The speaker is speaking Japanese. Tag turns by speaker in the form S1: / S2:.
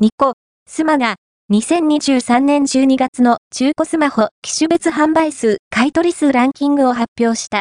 S1: ニコ、スマが、2023年12月の中古スマホ機種別販売数、買取数ランキングを発表した。